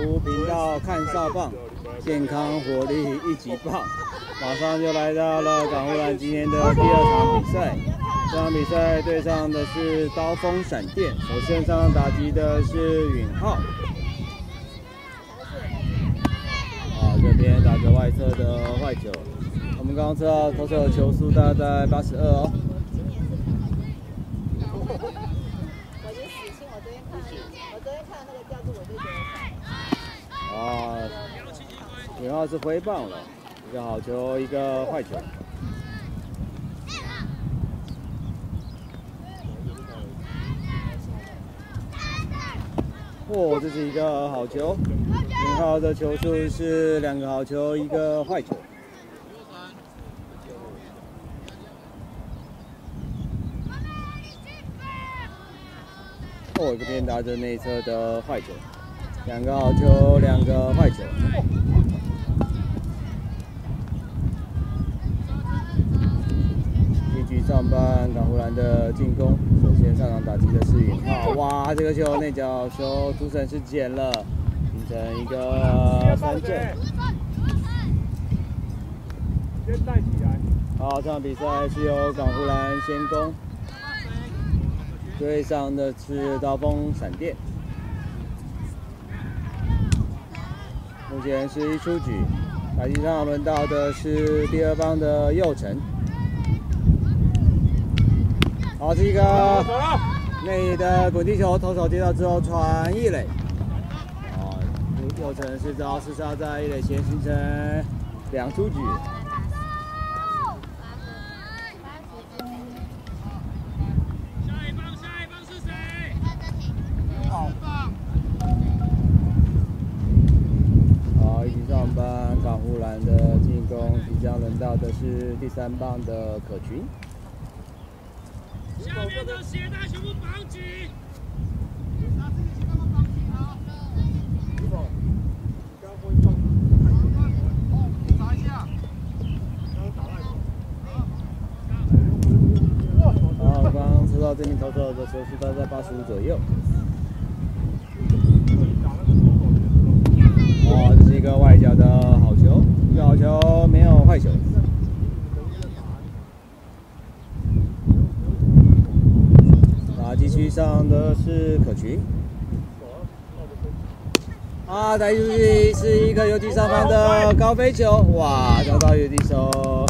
港湖频道看哨棒，健康活力一级棒。马上就来到了港湖蓝今天的第二场比赛，这场比赛对上的是刀锋闪电，首先上打击的是允浩。啊，这边打着外侧的坏球，我们刚刚知道投手的球速大概在八十二哦。我就死心，我昨天看，我昨天看那个调度，我就觉得啊，是回棒了。一个好球，一个坏球。哦，这是一个好球。林浩的球数是两个好球，一个坏球。哦，这边打着内侧的坏球，两个好球，两个坏球。半港湖蓝的进攻，首先上场打击的是允浩，哇，这个球内角球主审是捡了，形成一个三振。先带起来。好，这场比赛是由港湖蓝先攻，对上的是刀锋闪电。目前是一出局，打击上轮到的是第二棒的右城。好，这个内的滚地球，投手接到之后传一垒。哦，右城是遭四杀在一垒前形成两出局。下一棒，下一棒是谁？好棒！好，一起上班，港湖蓝的进攻即将轮到的是第三棒的可群。下面的鞋带全部绑紧。啊！刚，刚打赖好，刚刚知道这边投手的球速大概在八十五左右。哦，这是一个外角的好球，一个好球，没有坏球。上的是可群，啊，带出去是一个游击上方的高飞球，哇，找到游击手，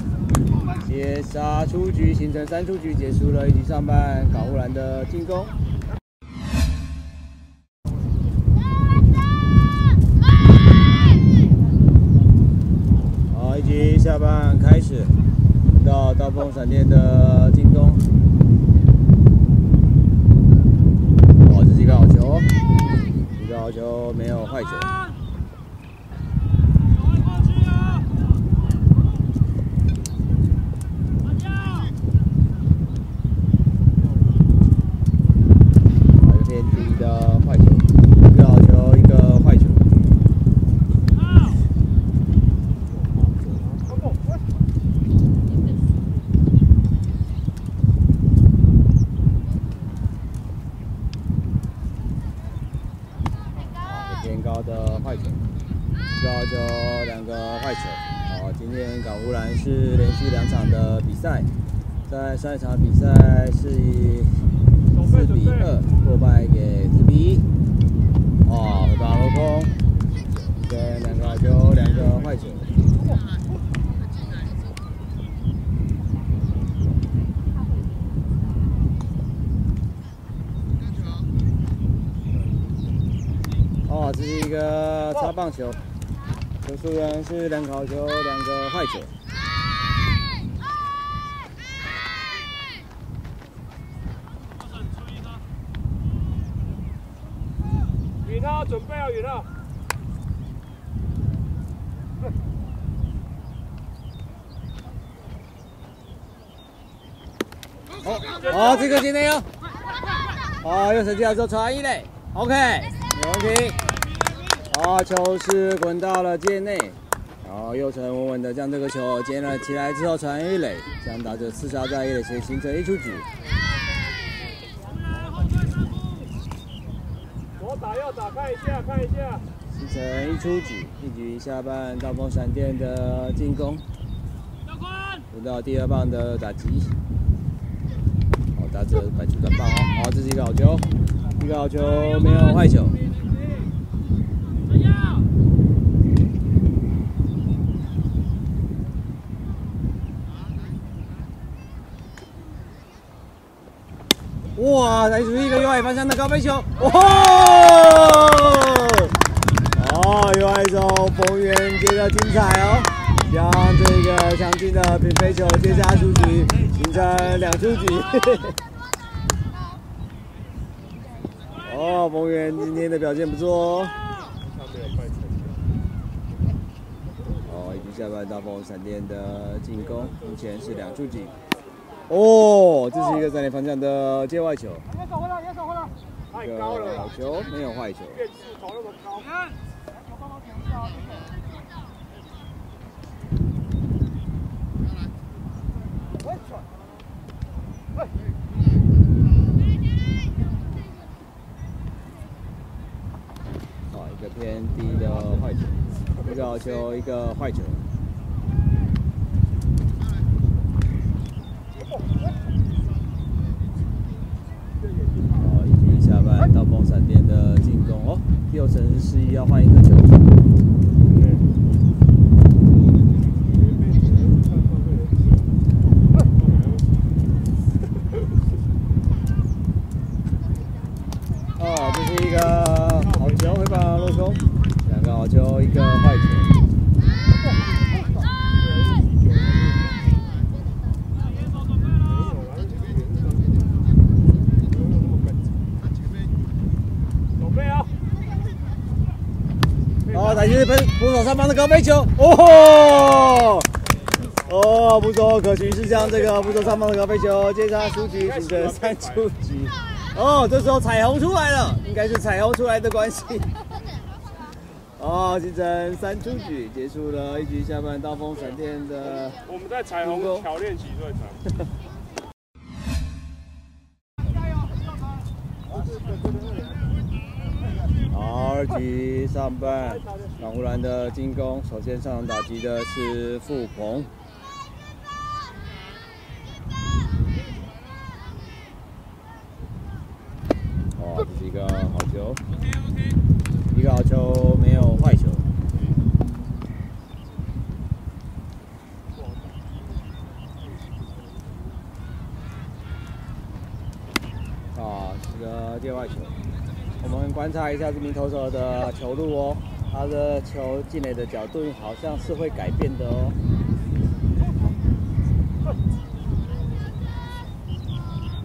接杀出局，形成三出局，结束了一局上半港湖蓝的进攻。好，一局下半开始，到刀锋闪电的进攻。就没有坏球。上一场比赛是以四比二落败给四比一。哦，打落空，对，两个好球，两个坏球。哦，这是一个擦棒球，球数员是两个好球，两个坏球。准备要远了。好，好，这个今天要，好，用手机来做传一垒，OK，没问题。好，球是滚到了界内，然后右成稳稳的将这个球接了起来之后传一垒，将打者刺杀在一垒前形成一出局。打要打，看一下，看一下。形成一出局，一局下半，刀锋闪电的进攻，轮到第二棒的打击，好打者摆出短棒哦，好，这是一个好球，一个好球，没有坏球。哇！来出一个右外方向的高飞球，哦！哦，右外手冯源接的精彩哦，将这个强劲的平飞球接下出局，形成两出局。哦，冯源今天的表现不错哦。哦，已经下半大风闪电的进攻，目前是两触景。哦，这是一个三点方向的界外球。别手回来，别手回来。太高了。好球，没有坏球。变速投那么高。看。球帮忙停一下，谢谢。喂，喂。好，一个偏低的坏球，好球，一个坏球。好，以及一下半到锋闪电的进攻哦，又成示意要换一个球。哦，这是一个好球，回防落空，两个好球，一个坏球。打击分捕上方的高飞球，哦哦，不错可惜是将这个捕手上方的高飞球接杀出局，形成三出局。哦，这时候彩虹出来了，应该是彩虹出来的关系。哦，形成三出局，结束了一局下半刀锋闪电的。我们在彩虹桥练习对场。二局上半，港湖兰的进攻，首先上场打击的是傅鹏。哦，这是一个好球，一个好球，没有坏球。啊，是个界外球。我们观察一下这名投手的球路哦，他的球进来的角度好像是会改变的哦。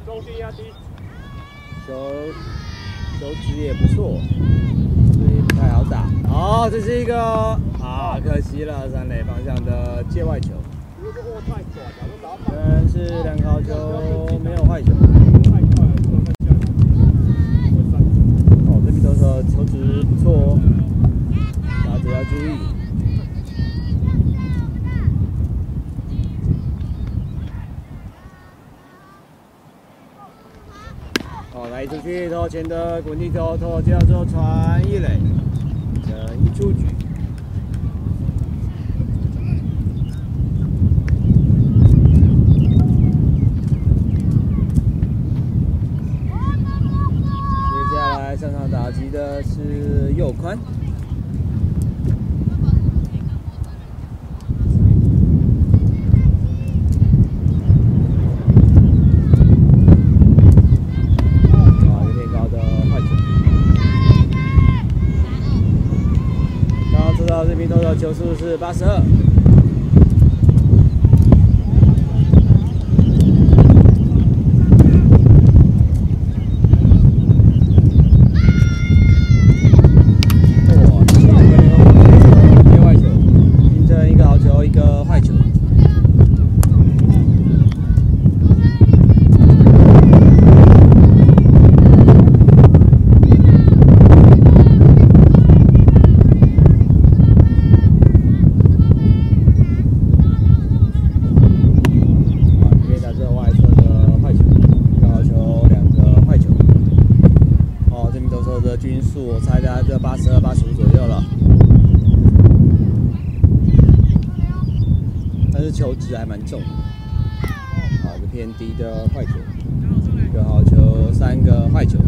中心压低，球球质也不错，所以不太好打。好，这是一个啊，可惜了，三垒方向的界外球。真，是两个好球，没有坏球。球质不错哦，大家要注意。好，来出去掏钱的滚地球，投叫做传一垒，等一出局。的是右宽。啊，有点高的坏球。这边投手球速是八十二。还蛮重。好，一个偏低的坏球，一个好球，三个坏球。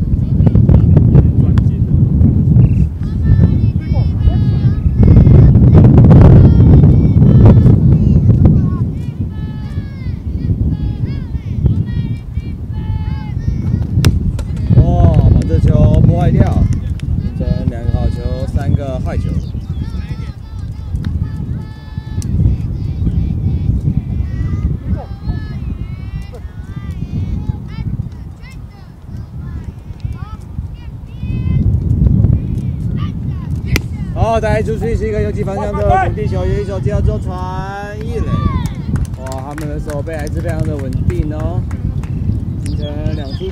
哇，把这球破坏掉，这两个好球，三个坏球。好，再出去是一个游击方向的滚地球，有一手叫做传一垒。哇，他们的手背还是非常的稳定哦，形成两出局。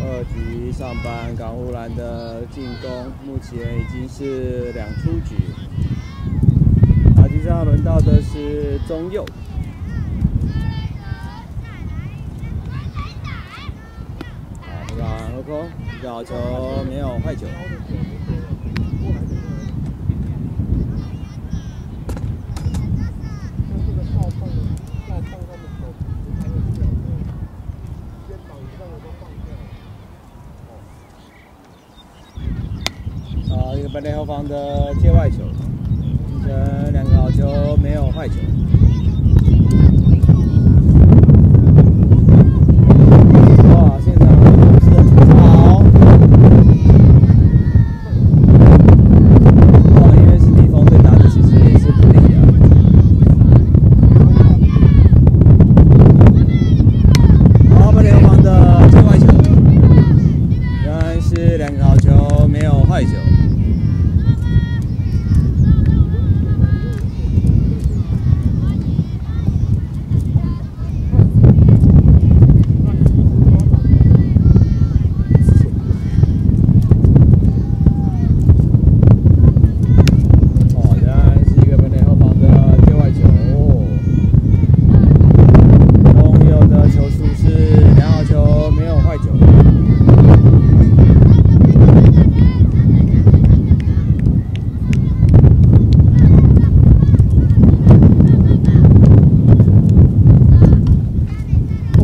二局上半港湖蓝的进攻，目前已经是两出局。打击上轮到的是中右。好，不敢后空，一个好球，没有坏球。好，一个本垒后方的界外球，形成两个好球，没有坏球。哇，现场的是很好。哇，因为是逆风对打的，其实也是不利啊。好，本垒后方的界外球，仍然是两个好球，没有坏球。哦，原来是一个本垒后方的界外球。拥有的球数是两好球，没有坏球。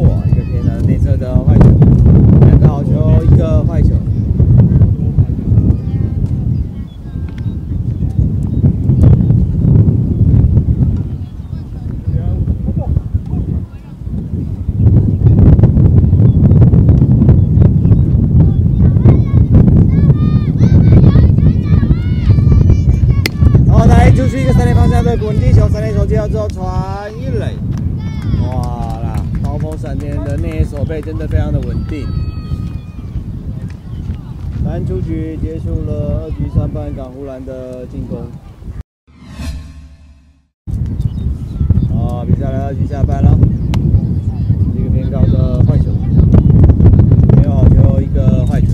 哇，一个偏南内侧的坏球，两个好球，一个坏球。好，来就是一个三垒方向的滚地球，三垒手接到之后传一垒，哇啦！刀锋闪电的内野手背真的非常的稳定。篮出局结束了二局三半港湖兰的进攻。好，比赛来到二局下半了，一个偏高的坏球，没有好球，一个坏球。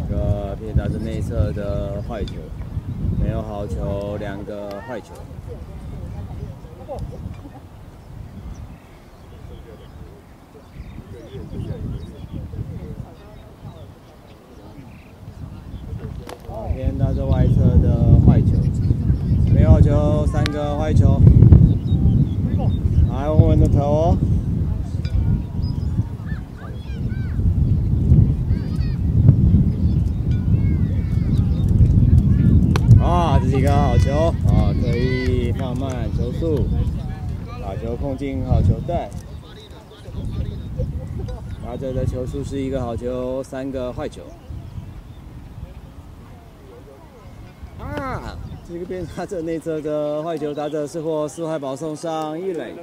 一个偏打着内侧的坏球，没有好球，两个坏球。好，偏打着外侧的坏球，没有好球，三个坏球。来，稳稳的投哦。啊，这是一个好球啊，可以放慢球速，把球控进好球带。打者的球数是一个好球，三个坏球。啊，这个边打者内侧的坏球，打者是获四坏保送上一垒。林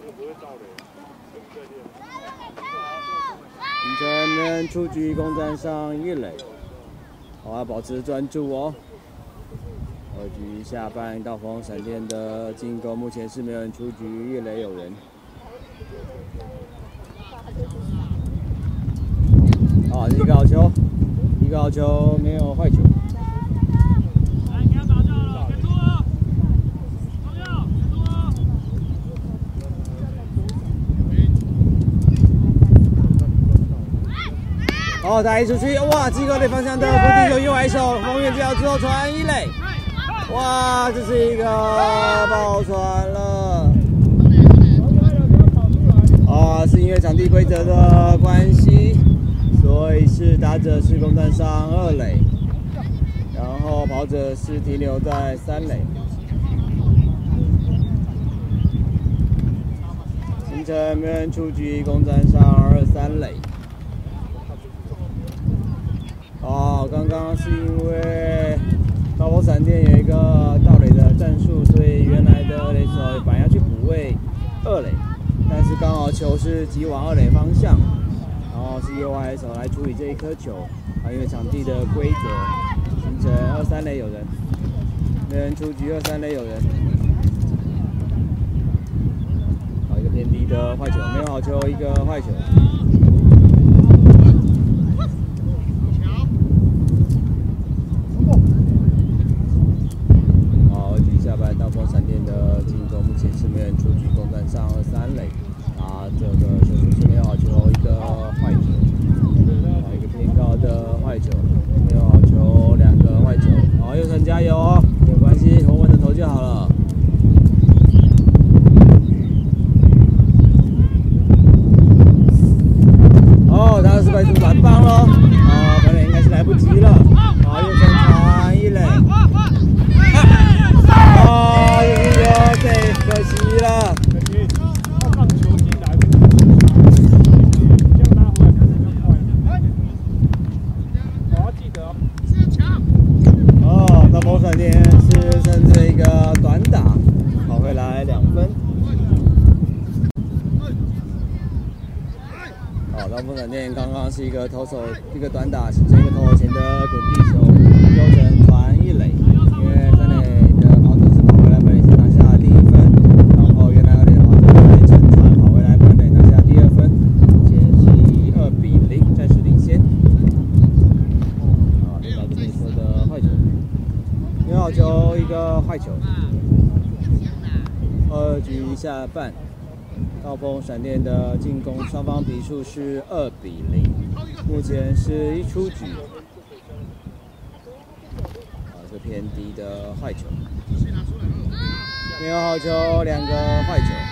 真能出局攻占上一垒，好，要保持专注哦。二局下半，道锋闪电的进攻，目前是没有人出局，一垒有人。好，一个好球，一个好球，没有坏球。好，打一出去，哇！机构的方向的固定球右外手，封远接之后传一垒，哇！这是一个爆传了。啊，是因为场地规则的关系，所以是打者是攻占上二垒，然后跑者是停留在三垒。形成没人出局，攻占上二三垒。哦，刚刚是因为高波闪电有一个盗垒的战术，所以原来的垒手反而要去补位二垒，但是刚好球是急往二垒方向，然后是右外手来处理这一颗球，啊，因为场地的规则形成二三垒有人，没人出局，二三垒有人，好一个偏低的坏球，没有好球，一个坏球。好，局下半刀锋闪电的进攻，目前是没人出局，攻占上二三垒。啊，这个球出是没有好球，一个坏球，啊，一个偏高的坏球，没有好球，两个坏球。好，右城加油哦，没有关系，稳稳的投就好了。哦，他是快速传棒喽，啊，本来应该是来不及了。好，右城传一垒。啊，有一个对，可惜了。可惜，要放球进来，这样拉回来看就快了。我要记得哦。哦，那魔闪电是趁这个短打跑回来两分。好，那魔闪电刚刚是一个投手一个短打，形成一个投手前的滚地球，右成传一垒，因为三垒的跑者是跑回来本垒拿下第一分，然后原来二垒的跑者是跑回来本垒拿下第二分，目前是以二比零暂时领先。啊，来自绿色的坏球，没有好球，一个坏球。二局下半，暴风闪电的进攻双方比数是二比零，目前是一出局。啊，这偏低的坏球，没有好球，两个坏球。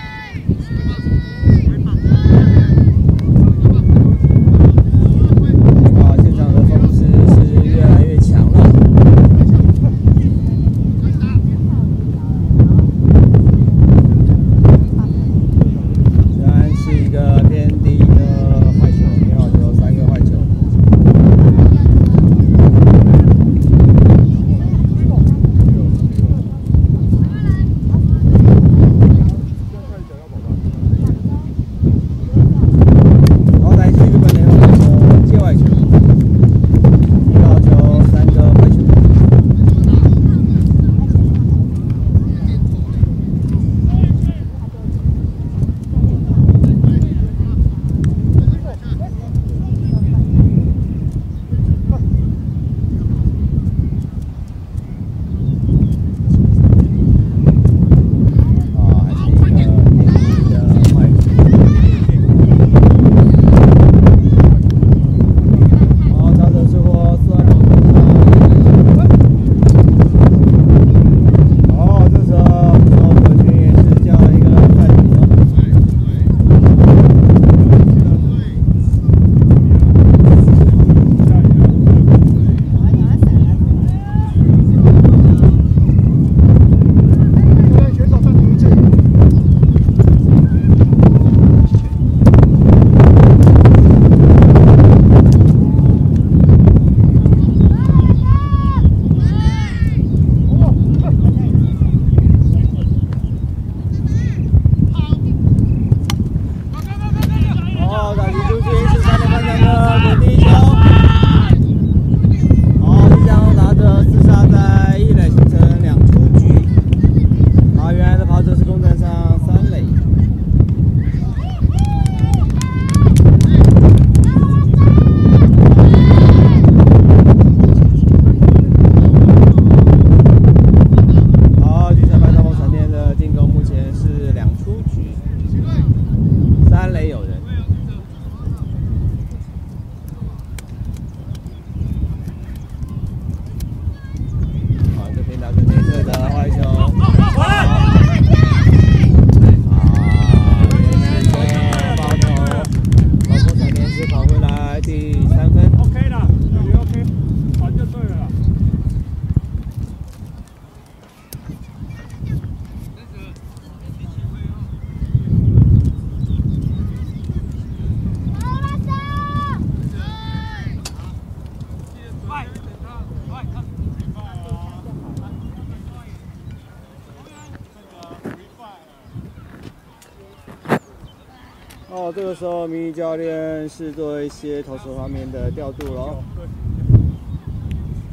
这个时候迷教练是做一些投手方面的调度喽。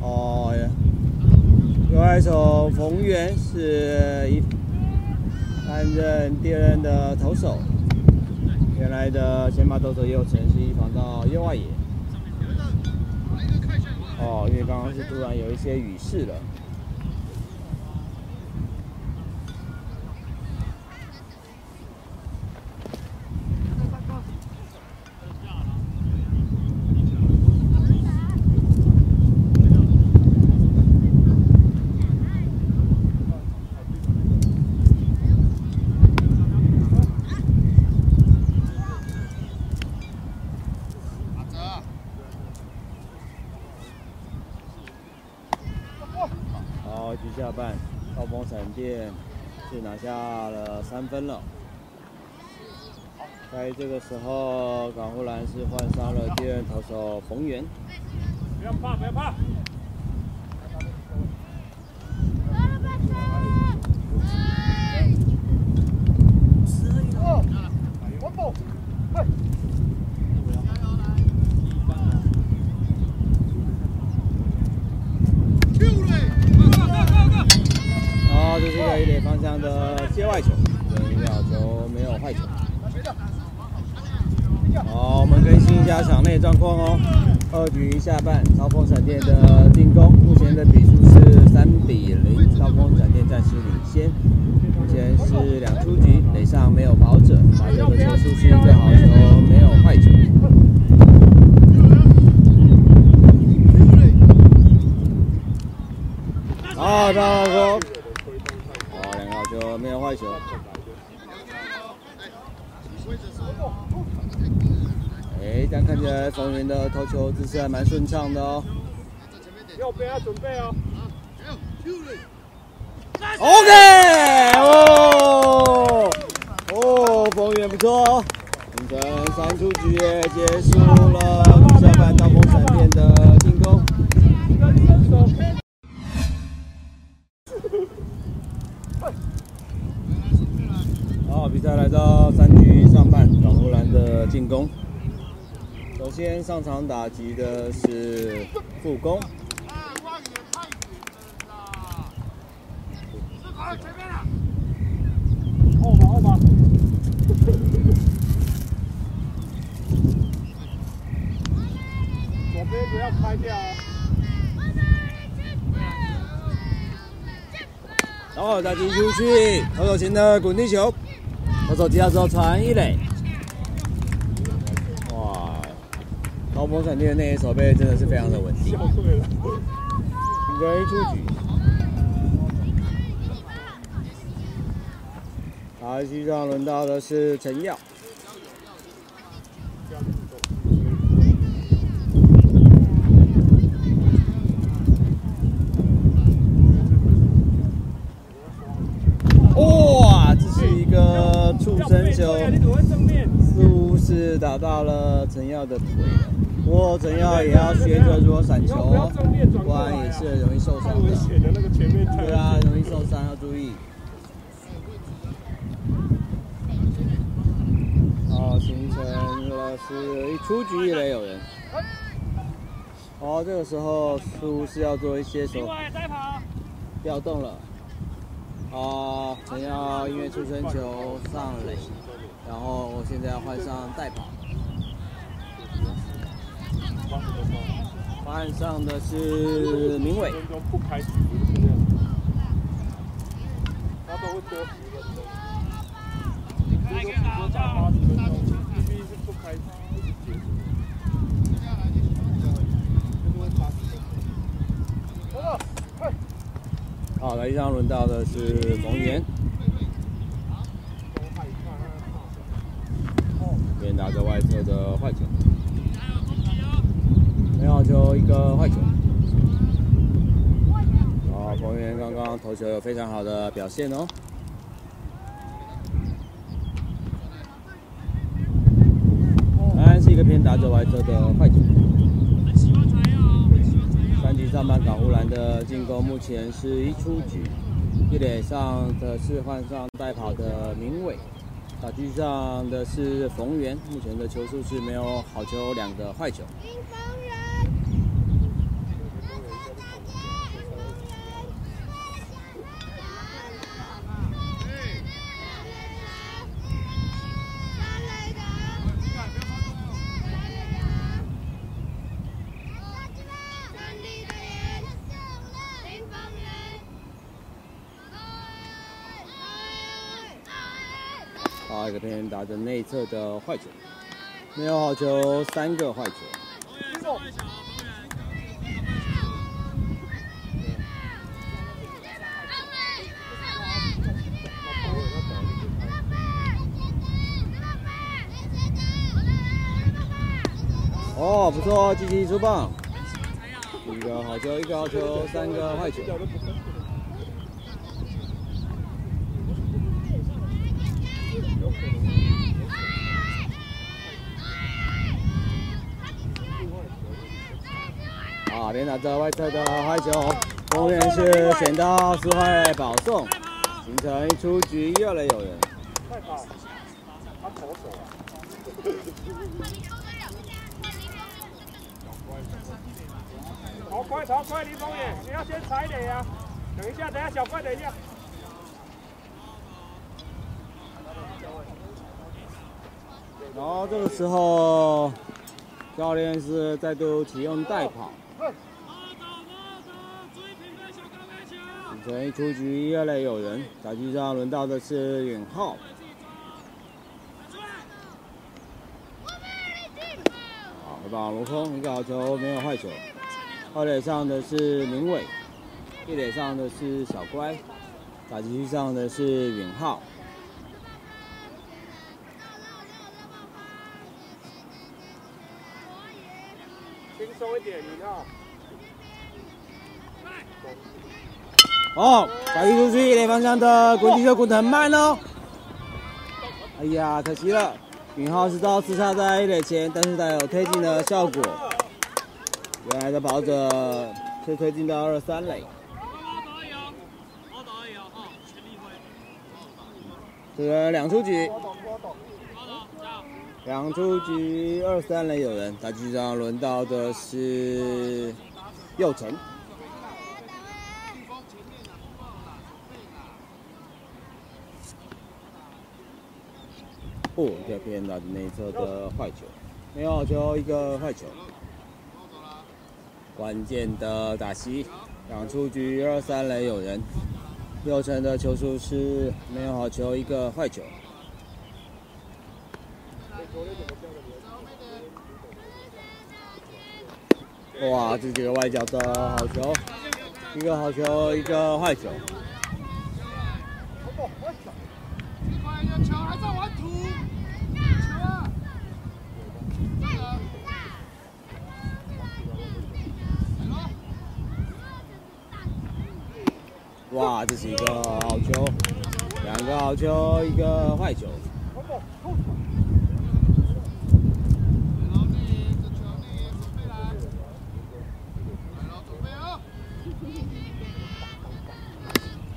哦，右外手冯源是一担任第二任的投手，原来的先发投手右城是一防到右外野。哦，因为刚刚是突然有一些雨势了。好，局下半，暴风闪电是拿下了三分了。在这个时候，港湖蓝是换上了第二投手冯源。不要怕，不要怕。好，这是一个一垒方向的接外球，这一秒球没有坏球。好，我们更新一下场内状况哦。二局下半，超风闪电的进攻，目前的比数是三比零，超风闪电暂时领先。目前是两出局，垒上没有跑者，打者的球速是一个好球，没有坏球。好，大哥。好，两个好球，没有坏球。哎，这样看起来冯云的投球姿势还蛮顺畅的哦。右边要准备哦。OK，哦，哦，冯源不错哦。凌晨三出局也结束了首先上场打击的是副攻，后吧后吧。左边不要开掉哦。然后再踢出去，投手前的滚地球，投手接到之后传一垒。哇，刀锋闪电的那一手背真的是非常的稳定，笑个人一出局。打击上轮到的是陈耀。哇，这是一个触身球，你怎么会正面？似打到了陈耀的腿了。不过陈耀也要学着如何闪球不然也是容易受伤的。对啊，容易受伤，要注意。好，形成了是一出局一垒有人。好，这个时候似乎是要做一些手另外再跑。调动了。哦，陈耀因为出生球上垒，然后我现在要换上代跑。换上的是明伟。他都会多十分钟。好，来一上轮到的是冯源，边打着外侧的坏球，没有球一个坏球。好，冯源刚刚投球有非常好的表现哦。当然是一个偏打者外侧的坏球。三局上半港湖蓝的进攻目前是一出局，一垒上的是换上代跑的明伟。打击上的是冯源，目前的球数是没有好球，两个坏球。好，一个偏打的内侧的坏球，没有好球，三个坏球。哦，不错，积极出棒，一个好球，一个好球，三个坏球。连打着外侧的坏球，后面是选到四坏保送，形成一出局，一二垒有人。快跑！他投手啊！逃快好快，林峰远，你要先踩垒啊！等一下，等一下，小怪等一下。然后这个时候，教练是再度启用代跑，形成一出局，一二垒有人。打击上轮到的是允浩。好，回棒落空，一个好球，没有坏球。二垒上的是明伟，一垒上的是小乖，打击区上的是允浩。轻松一点，你看。哦，打一出去，一垒方向的滚地球滚得很慢哦。哎呀，可惜了，允浩是到刺杀在一垒前，但是带有推进的效果。原来的跑者是推进到二三垒。这个两出局，两出局，二三垒有人。打击上轮到的是右城。哦，这边打的内侧的坏球，没有好球，一个坏球。关键的打席，两出局，二三垒有人。右城的球数是没有好球，一个坏球。哇，这几个外角的好球，一个好球，一个坏。球还在玩土，球啊！哇，这是一个好球，两个好球，一个坏球。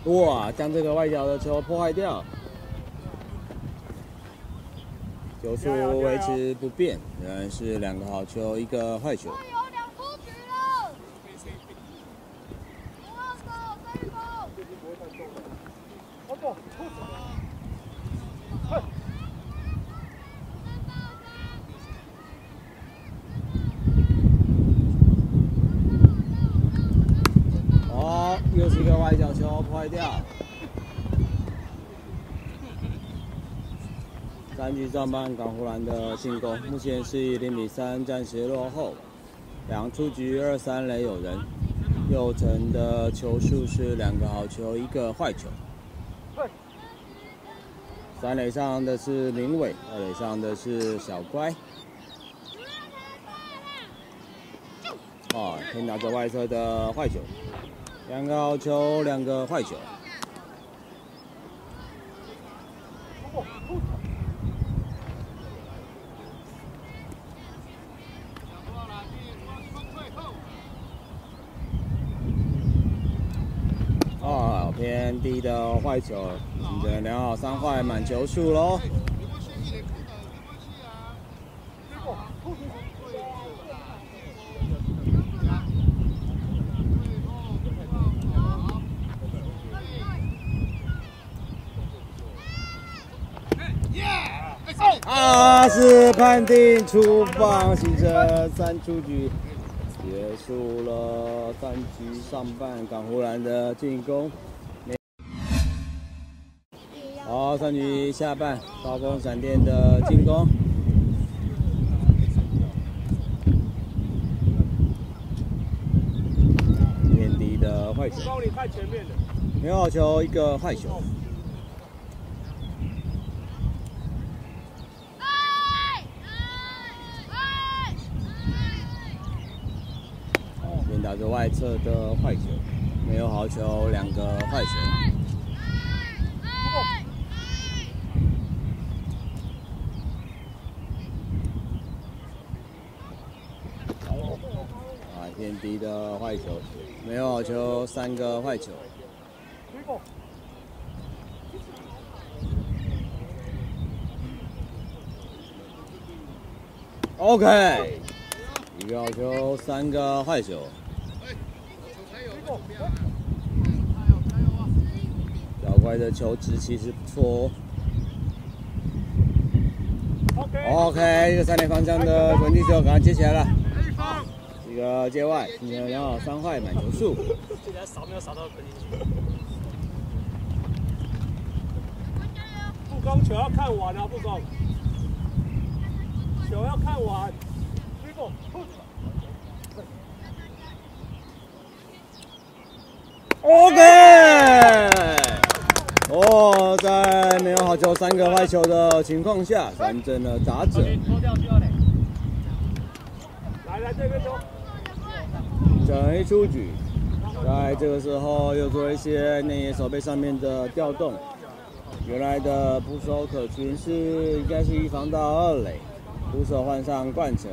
哇，将这个外角的球破坏掉，球速维持不变，仍然是两个好球，一个坏球。有两出局了，不要走，再走。哦，又是一个外角球破坏掉。上半港湖蓝的进攻，目前是以零比三暂时落后。两出局，二三垒有人。右城的球数是两个好球，一个坏球。三垒上的是林伟，二垒上的是小乖。啊，先打着外侧的坏球，两个好球，两个坏球。块九，你的两好三坏满球数喽。阿斯判定出放，形成三出局，结束了三局上半港湖兰的进攻。好，上局下半，刀锋闪电的进攻。面敌的坏球，高你看前面的，没有好球，一个坏球。好，先打着外侧的坏球，没有好球，两个坏球。啊，天敌的坏球，没有好球，三个坏球。OK，一个好球，三个坏球。小怪的球值其实不错哦。OK，一个三点方向的滚地球赶快接起来了。一个界外，今天良好三坏满球数。现在扫没有扫到本进去。不攻球要看完啊，不攻，球要看完。Triple，push OK。哦，在没有好球、三个坏球的情况下，三振了打者。来来这边球，整一出局，在这个时候又做一些内野手背上面的调动。原来的捕手可群是应该是一防到二垒，捕手换上冠城，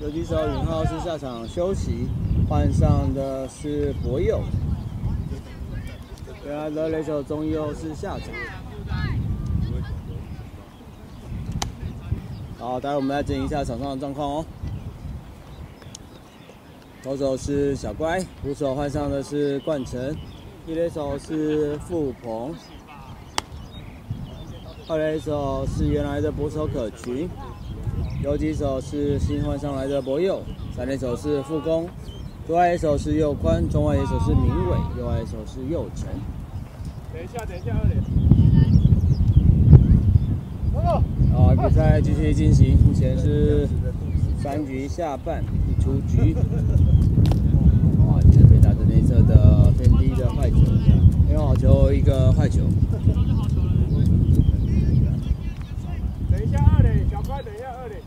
游击手允浩是下场休息，换上的是博佑。原来的垒手中佑是下场。好，待会我们来整一下场上的状况哦。投手是小乖，捕手换上的是冠城，一垒手是傅鹏，二垒手是原来的捕手可群，游击手是新换上来的博佑，三垒手是傅工，左外野手是右宽，中外野手是明伟，右外野手是右成。等一下，等一下，二点。好，比赛继续进行，目前是三局下半，一出局。哇，这被打着内侧的偏低的坏球，没有好球，一个坏球。等一下，二垒，小快，等一下，二垒。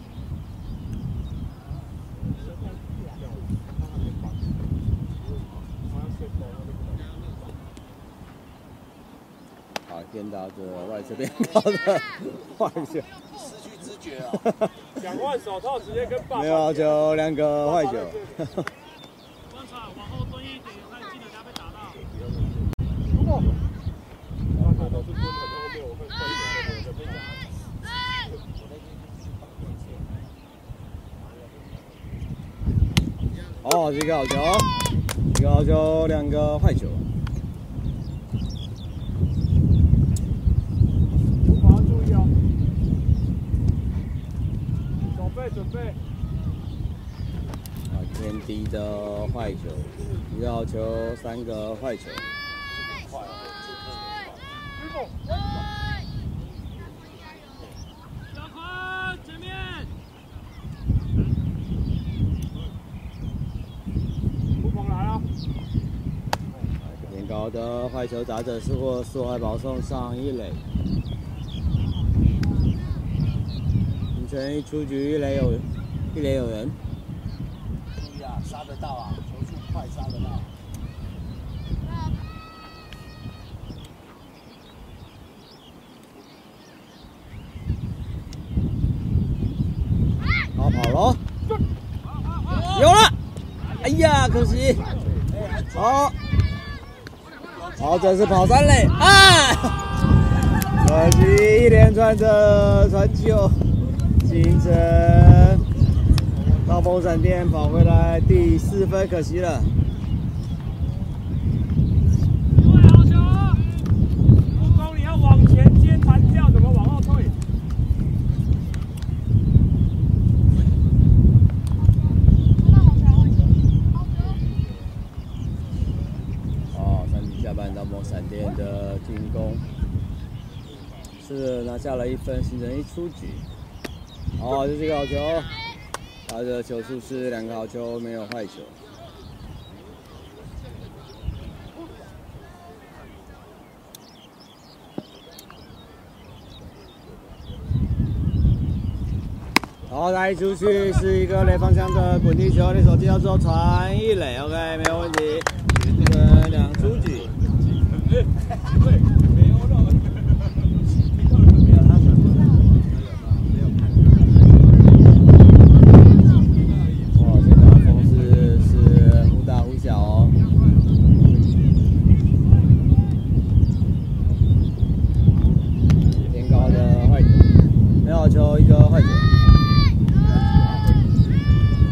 好，先打着外侧边高的 坏球，失去知觉啊！想换手套，直接跟爸爸。没有 好球，两个坏球。观察，往后蹲一点，看记得不要被打到。如果他都是蹲很后面，我会快一点，我被打。哦，这个好球，一个好球，两个坏球。好，注意哦。准备，准备。啊，偏低的坏球，一个好球，三个坏球。小宽，前面。不鹏来啊！偏高的坏球打者是获四坏保送上一垒。形成一出局，一垒有一垒有人。注意啊，杀得到啊，球速快，杀得到。好跑喽，有了！哎呀，可惜。好，好，这是跑三垒啊！可惜一连串的传球，行程到蒙闪店跑回来第四分可惜了。好球你要往前接怎么往后退？好球好球哦三比下半到蒙闪电的进攻是拿下了一分形成一出局。好，这是一个好球，他的球速是两个好球，没有坏球。好，来出去是一个雷方向的滚地球，你手机到之后传一垒，OK，没有问题。一分两出局。哇，这个风势是忽大忽小哦。偏高的坏球，没有球一个坏球。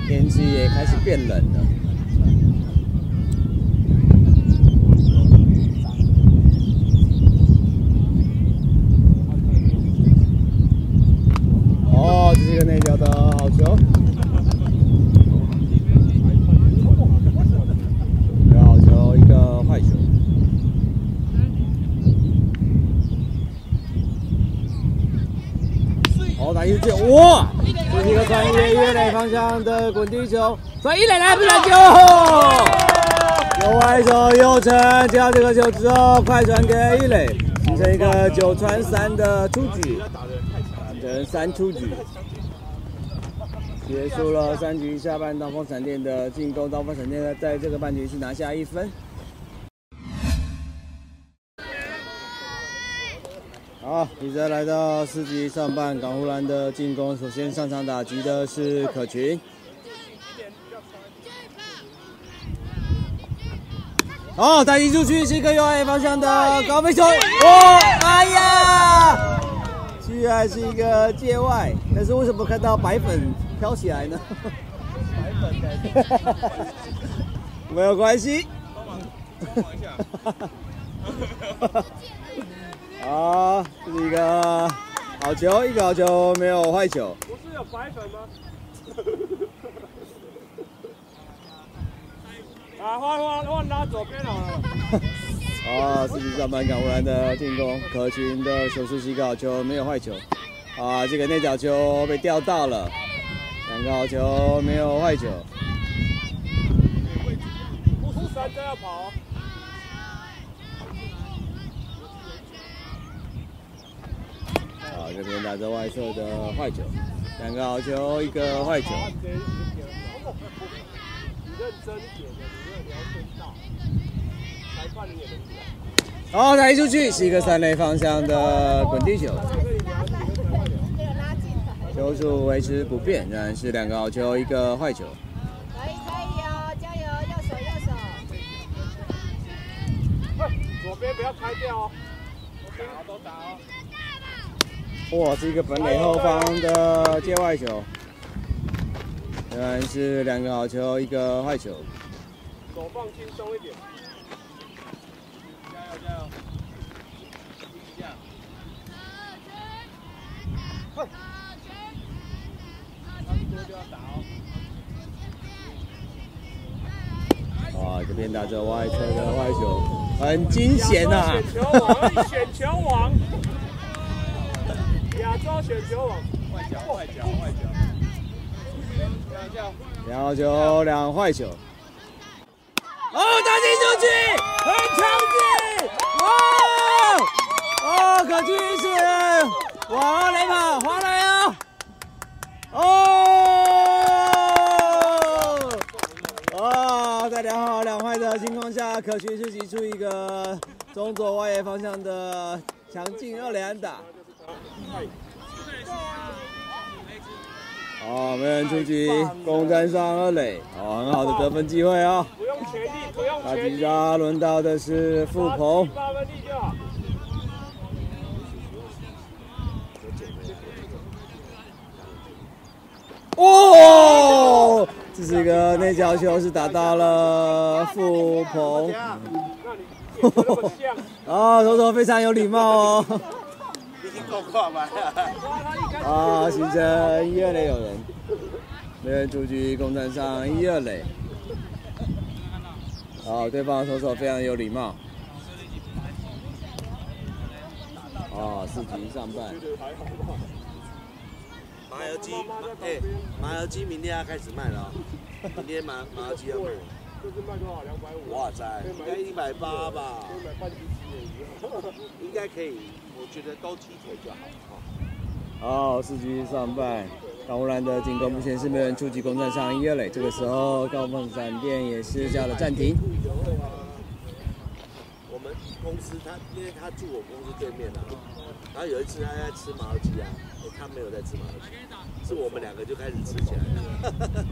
天气也开始变冷了。哦，这是一个内角的好球，一个好球，一个坏球。好，打进去，哇！这是一个穿越越垒方向的滚地球，传一垒来不然就右外手右传，接到这个球之后，快传给一垒，形成一个九传三的出局，形成三出局。结束了三局下半，刀锋闪电的进攻，刀锋闪电在这个半局是拿下一分。好，比赛来到四局上半，港湖蓝的进攻，首先上场打局的是可群。好，打击出去是一个右外方向的高飞球，哇，哎呀，居然是一个界外，但是为什么看到白粉飘起来呢？白粉 没有关系。好，这是一个好球，一个好球，没有坏球。不是有白粉吗？啊，换换换拉左边好了。啊，四局上半港湖蓝的进攻，可群的球速是一个好球，没有坏球。啊，这个内角球被吊到了，两个好球，没有坏球。不出三就要跑哦。啊，这边打着外侧的坏球，两个好球，一个坏球。你认真一点的，你没有聊真到，裁判你也能讲。好，打出去是一个三垒方向的滚地球。球速维持不变，仍然是两个好球，一个坏球。可以可以哦，加油，右手右手。左边不要开掉哦。打哦，都打哦。哇，是一个本垒后方的界外球，仍然是两个好球，一个坏球。手放轻松一点。加油加油！一下。差不多就要打哦。哇，这边打着外侧的坏球，很惊险呐、选球王，选球王。亚洲选球王，外角外角外角。这样这样。两球，两坏球。哦，打进出去，很强劲！哇！哦，可居是往垒跑，滑来哦！哦！哇，在两好两坏的情况下，可群是击出一个中左外野方向的强劲二垒安打。好，没人出局，攻占上二垒，哦，很好的得分机会啊、不用全力，不用打击全力。杀轮到的是傅鹏。哦，这是一个内角球，是打到了傅鹏，啊，投手非常有礼貌哦，啊，形成一二垒有人，没人出局，攻占上一二垒，好，对方的投手非常有礼貌，啊，四局上半。觉得还好吧？麻油鸡，哎，麻油鸡明天要开始卖了哦，明天麻麻油鸡要卖。这是卖多少？两百五。哇塞，应该一百八吧？可以买半只鸡而已。应该可以，我觉得都鸡腿就好。好，四局上半，港湖蓝的进攻目前是没有人出击攻占上一二垒。这个时候，高凤闪电也是叫了暂停。我们公司他，因为他住我公司对面啊，然后有一次他在吃麻油鸡啊，哎他没有在吃麻油鸡，是我们两个就开始吃起来了。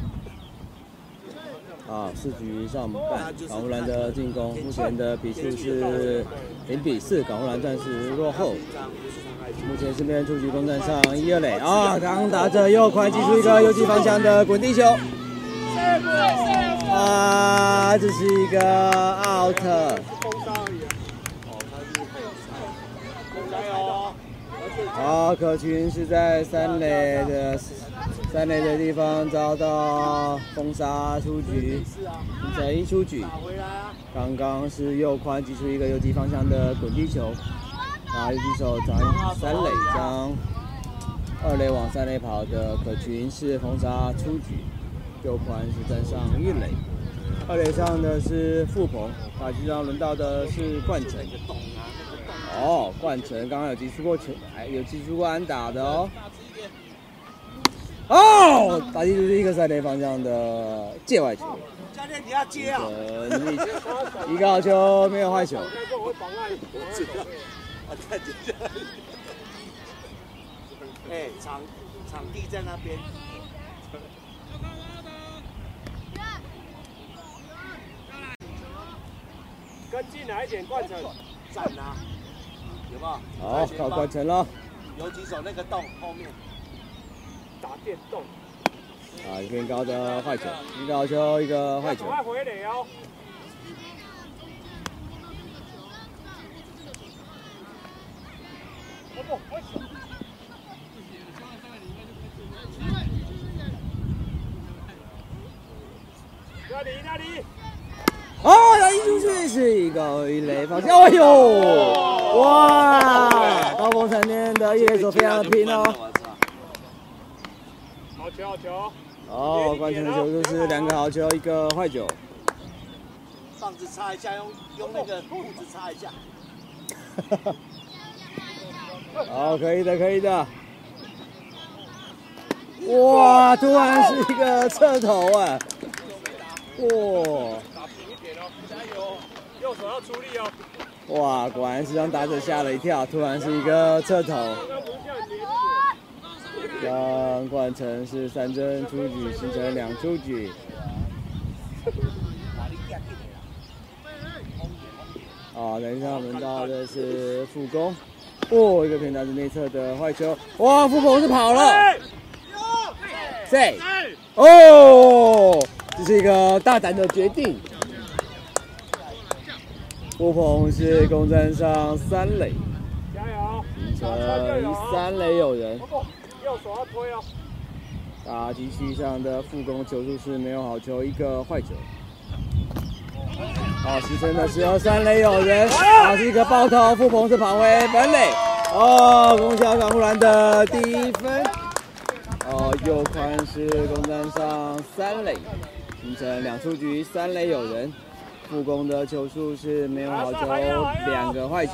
啊，四局上半，港湖蓝的进攻目前的比数是零比四，港湖蓝暂时落后。目前是没人出局，攻占上一二垒啊！刚打者右快击出一个右击方向的滚地球，啊，这是一个 out。好，可群是在三垒的三垒的地方遭到封杀出局，形成一出局。刚刚是右宽击出一个右击方向的滚地球，啊，右击手将三垒将二垒往三垒跑的可群是封杀出局，右宽是站上一垒，二垒上的是傅鹏，打击上轮到的是冠城。哦，冠城刚刚有击出过球，还有击出过安打的哦。哦，打进就是一个三垒方向的界外球。教练你要接啊！呃，一个好球，没有坏球。那个我会妨碍。我知道，我看见了。哎，场场地在那边。跟进来一点，冠城。站啊！有没有？好，靠冠城了。有几手那个洞后面。打电动。啊，一边高的坏球，一个好球，一个坏球。快回垒哦！哦不，我手。那里那里，哦，要一出去是一个一垒方向，哎呦，哇，高峰闪电的一垒手非常的拼哦。好球好球，哦，冠城的球就是两个好球，一个坏球。棒子擦一下，用用那个裤子擦一下。好，可以的，可以的。哇，突然是一个侧头啊！哇，打平一点哦，加油，右手要出力哦。哇，果然是让打者吓了一跳，突然是一个侧头。刚不像连一点。让冠城是三针出局，形成两出局。啊，等一下，我们到的是副攻。哦，一个平打是内侧的坏球。哇，副攻是跑了。谁？哦，这是一个大胆的决定。副鹏是攻占上三垒，加油，形成三垒有人。右手要推哦。打击区上的副攻球数是没有好球，一个坏球。好，形成的时候三垒有人，啊，是一个爆头，副鹏是跑回本垒。哦，恭喜港湖蓝的第一分。哦，右宽是攻占上三垒，形成两出局，三垒有人。副攻的球数是没有好球，两个坏球。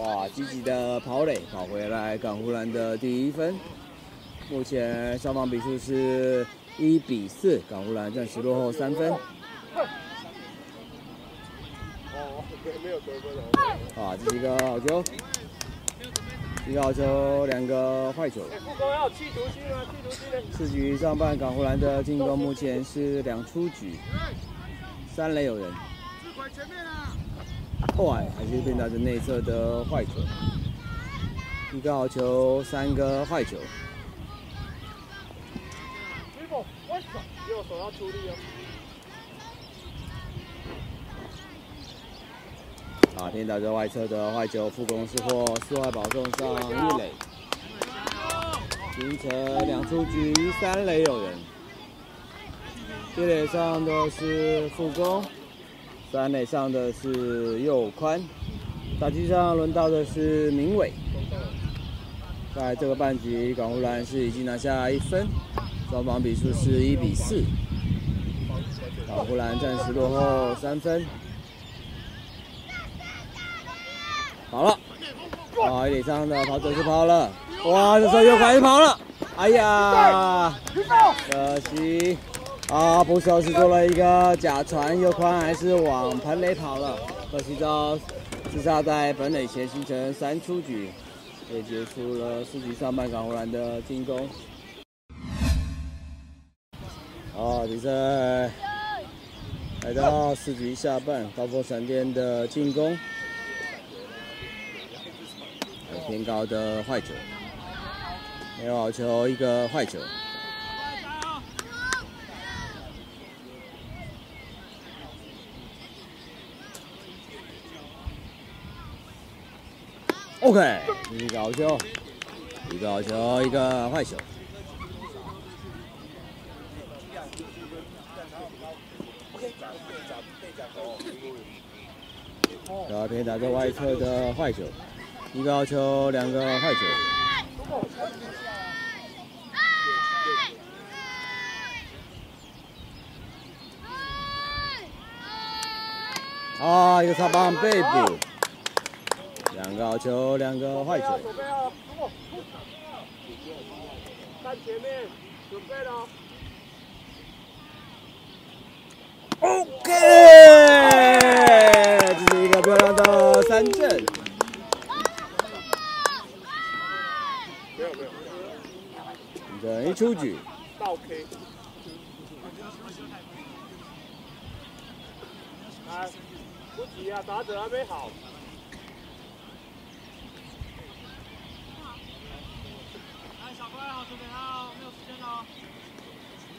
哇，积极的跑垒跑回来，港湖蓝的第一分。目前双方比数是一比四，港湖蓝暂时落后三分。哦，没有得分了。啊，这是一个好球，一个好球，两个坏球。了，四局上半，港湖蓝的进攻目前是两出局，三垒有人。坏还是变打着内侧的坏球，一个好球，三个坏球。右手要出力哦。啊，天打着外侧的坏球，副攻是获四坏保送上一垒，形成两出局，三垒有人。一垒上的是副攻，三垒上的是右宽。打击上轮到的是明伟，在这个半局，港湖蓝是已经拿下一分，双方比数是一比四，港湖蓝暂时落后三分。好了，啊，一垒上的跑者是跑了，哇，这时候又开始跑了，哎呀，可惜。啊，捕手是做了一个假传，右宽还是往本垒跑了，可惜招自杀在本垒前形成三出局，也结束了四局上半港湖蓝的进攻。啊，比赛来到四局下半，高波闪电的进攻，有偏高的坏球，没有好球，一个坏球。OK，一个好球，一个好球，一个坏球。这边打个外侧的坏球，一个好球，两个坏球。啊，一个擦棒背部。好球，两个坏球。看前面，准备了。OK，这是一个漂亮的三振。没有没有。人一出局。倒 K。来，不急啊，打者还没好。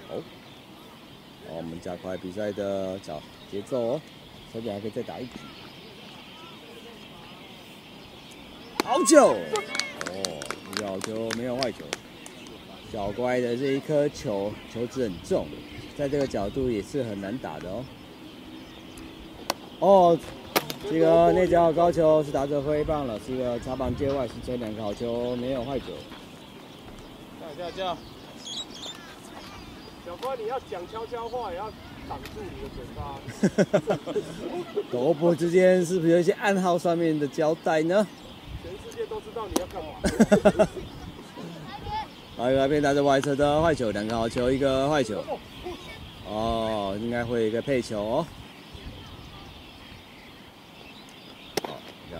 好，我们加快比赛的脚节奏哦，手点还可以再打一局。好球！哦，一个好球，没有坏球。小乖的这一颗球，球质很重，在这个角度也是很难打的哦。哦，这个内角高球是打者挥棒了，是一个插棒界外形成两个好球，没有坏球。叫叫。小乖，你要讲悄悄话，也要挡住你的嘴巴。萝卜之间是不是有一些暗号上面的交代呢？全世界都知道你要干嘛。好，一个边拿着外侧的坏球，两个好球，一个坏球。哦，应该会有一个配球哦。好，一个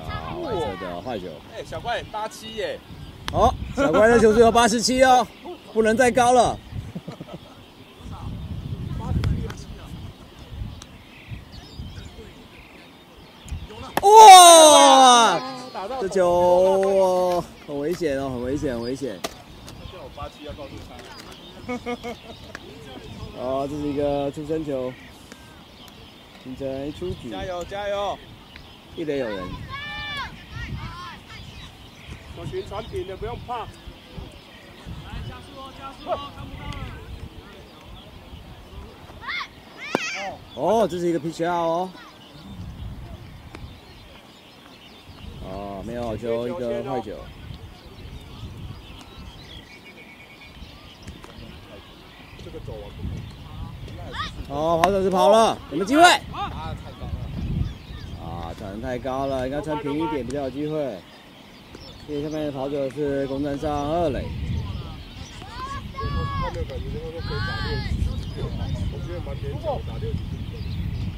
外侧的坏球。哎，小怪八七耶。好，小乖的球速有八十七哦，不能再高了。哇！这球很危险哦，很危险，很危险。叫我八七要告诉他。哦，这是一个出生球，形成出局。加油，加油！一垒有人。小心传平的，不用怕。来，加速哦，加速哦，看不到了。哦，这是一个皮球哦。哦，没有好球，一个坏球。这个走啊！哦，跑者是跑了，有没有机会？啊，太高了。啊，传太高了，应该传平一点比较有机会。因为下面的跑者是攻占上二垒。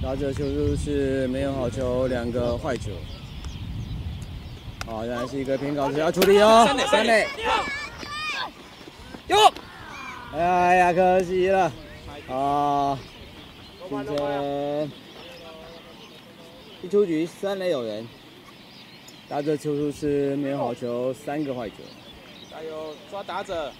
打者球速是没有好球，两个坏球。好，原来是一个偏高球，要处理哦。三垒，哟，哎呀，可惜了。啊，今天一出局，三垒有人。打者球速是没有好球，三个坏球。加油，抓打者。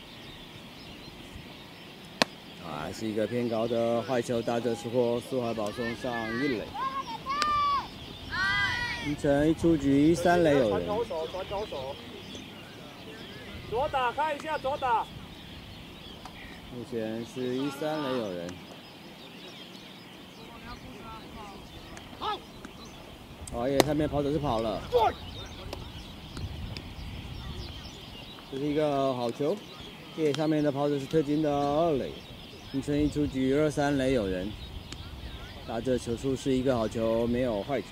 啊，是一个偏高的坏球，打者是获苏海宝送上一垒。一成一出局，三垒有人。传高手，传手。左打，看一下左打。目前是一三垒有人。好哦，耶，上面跑者是跑了。这是一个好球，耶，上面的跑者是特金的二垒，形成一出局，二三垒有人。打这球速是一个好球，没有坏球。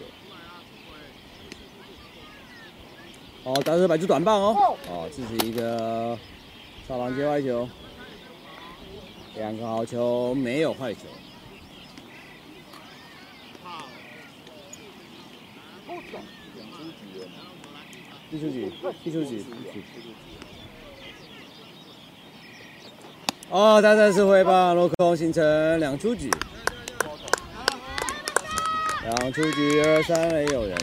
哦，打这摆出短棒哦。哦，这是一个少篮接坏球，两个好球，没有坏球。第出局，第出局。哦，打者是回棒落空，形成两出局。两出局，二三垒有人。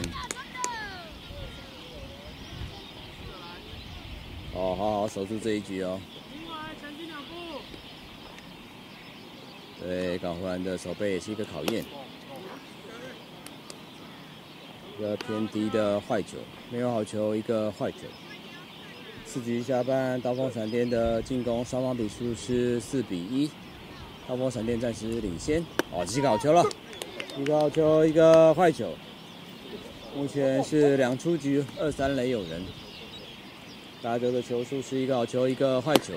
哦，好好守住这一局哦。对，港湖蓝的守备也是一个考验。一个偏低的坏球，没有好球，一个坏球。四局下半，刀锋闪电的进攻，双方比数是四比一，刀锋闪电暂时领先。哦，这是个好球了。一个好球，一个坏球。目前是两出局，二三垒有人。打者的球数是一个好球，一个坏球。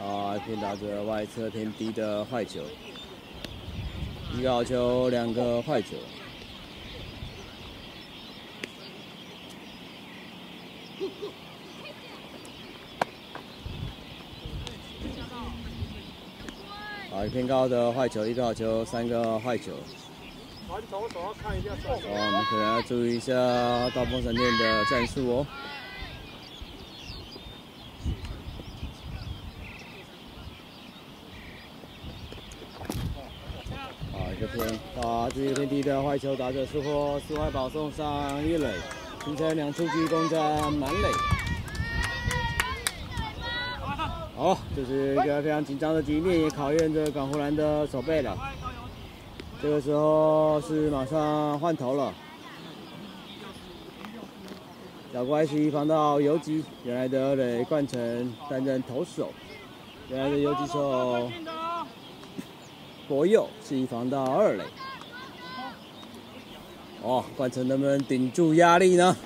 啊，偏打者外侧偏低的坏球。一个好球，两个坏球。啊，偏高的坏球，一个好球，三个坏球。传投手要看一下手。哦，我们可能要注意一下刀锋闪电的战术哦。啊，一个偏啊，这个偏低的坏球，打者失获，四坏保送上一垒，形成两出局，攻占满垒。好，这是一个非常紧张的局面，也考验着港湖蓝的守备了。这个时候是马上换头了，小怪是一防到游击，原来的二垒冠城担任投手，原来的游击手博佑是一防到二垒。哦，冠城能不能顶住压力呢？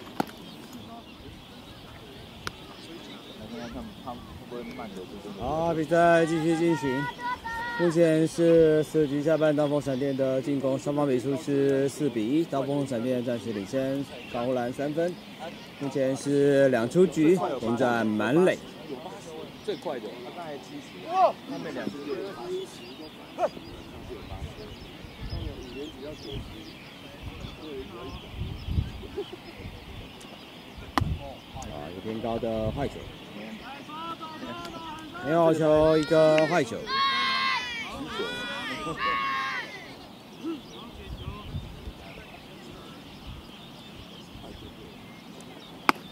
好，比赛继续进行。目前是四局下半，刀锋闪电的进攻，双方比数是四比一，刀锋闪电暂时领先港湖蓝三分。目前是两出局，攻占满垒。最快的，大概七十，他们两支就有八十。啊，有偏高的坏球，没有球，一个坏球。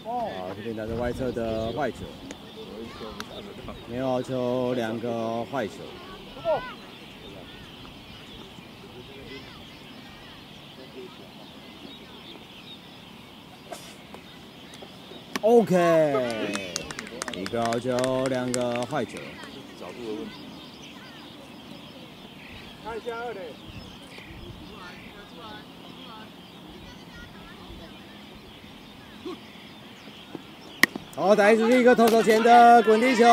啊，这边打着外侧的坏球，没有球，两个坏球。OK，一个好球，两个坏球。角度的问题。看一下二垒，好，再一出是一个投手前的滚地球，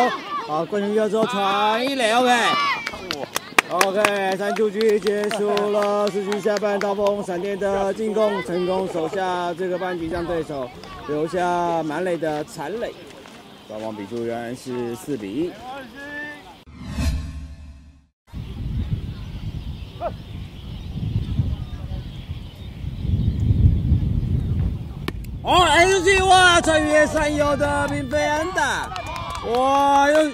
好，滚成球之后传一垒，OK。OK，三出局结束了，四局下半，刀锋闪电的进攻成功守下这个半局，让对手留下满垒的残垒。双方比数仍然是四比一。哦，H G 哇，穿越山腰的并非安打，哇，又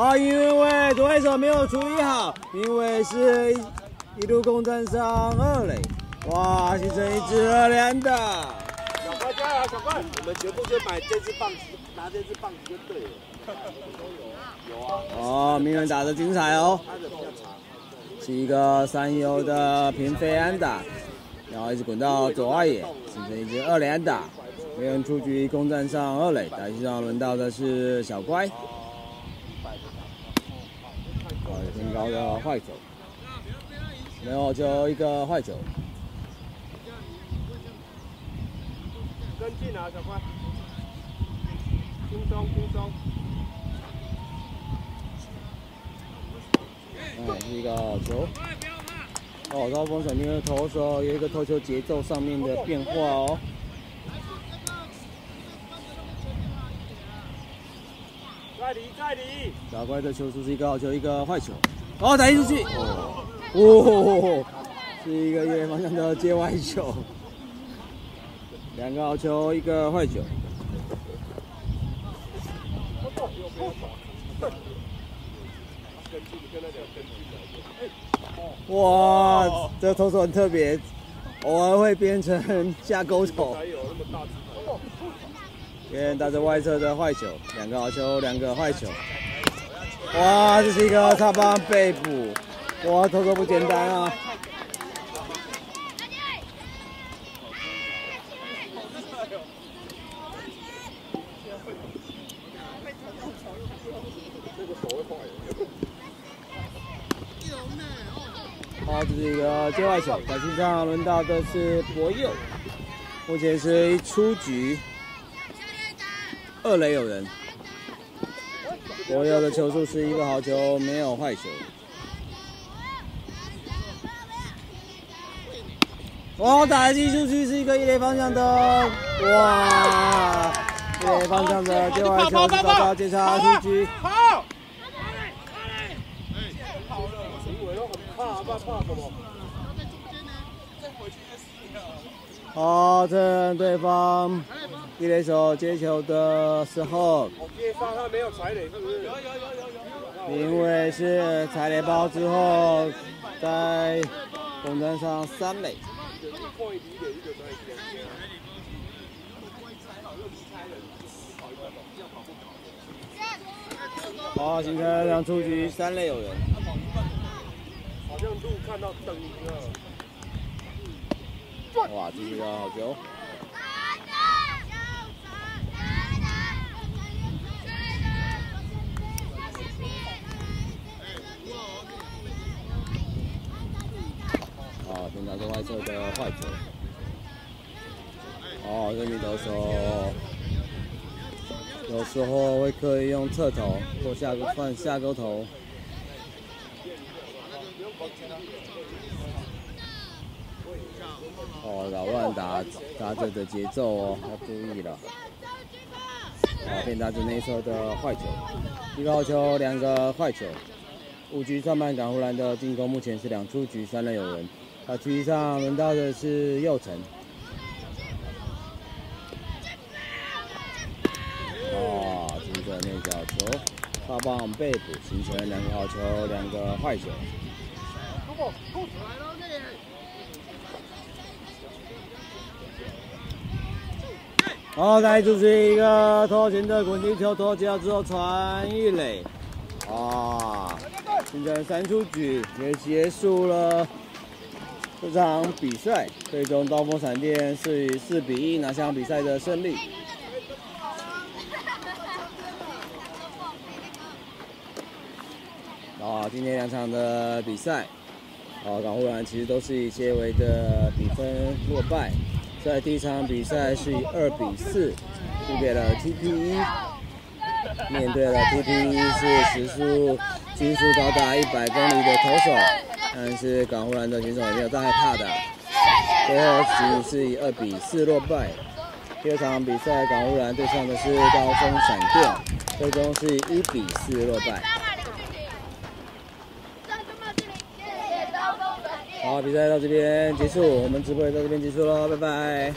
啊，因为左外手没有处理好，因为是一路攻占上二垒，哇，形成一支二连打。小怪加油，小怪！我们全部就买这支棒子，拿这支棒子就对了。有啊，哦，名人打的精彩哦，它的比较长。是一个三游的平飞安打，然后一直滚到左外野，形成一支二连打。鸣人出局，攻占上二垒。打击上轮到的是小乖，哦，有偏高的坏球，没有就，一个坏球。跟进啊，小乖，轻松轻松。哎，一个球。哦，高峰闪电的投手有一个投球节奏上面的变化哦。再离再离，小乖的球速是一个好球，一个坏球。哦，打进出去。哦，是一个越方向的接外球。两个好球，一个坏球。哇，这投手很特别，偶尔会变成 下勾投。还有那么大只头。别人打着外侧的坏球，两个好球，两个坏球。哇，这是一个擦棒被捕，哇，投手不简单啊！好，接外球，在线上轮到的。是博佑，目前是一出局，二垒有人。博佑的。球速是一个好球，没有坏球。哦，打击出去是一个一垒方向的，哇！一垒方向的。接外球是高高接杀出局。好，趁对方一垒手接球的时候，因为是踩垒包之后，在公站上三垒。好，形成两出局，三垒有人。好像路看到灯了。哇，这是个好球。好，先打出外侧的坏球。哦，这名投手有时候会刻意用侧投或下勾换下勾投。哦，扰乱打打者的节奏哦，要注意了。好，变打者内侧的坏球，一个好球，两个坏球。五局上半港湖蓝的进攻目前是两出局，三人有人。啊，局上轮到的是右城。哦，这个内角球，大棒被捕，形成两个好球，两个坏球。好，再就是一个投前的滚地球，投起来之后传一垒，啊，现在三出局，也结束了这场比赛。最终刀锋闪电是以四比一拿下比赛的胜利。啊，今天两场的比赛，啊，港湖蓝其实都是以些微的比分落败。在第一场比赛是以二比四输给了 TPE，面对了 TPE 是时速均速高达一百公里的投手，但是港湖蓝的选手也没有在害怕的，最后只是以二比四落败。第二场比赛港湖蓝对上的是高中闪电，最终是以一比四落败。好，比赛到这边结束，我们直播也到这边结束喽，拜拜。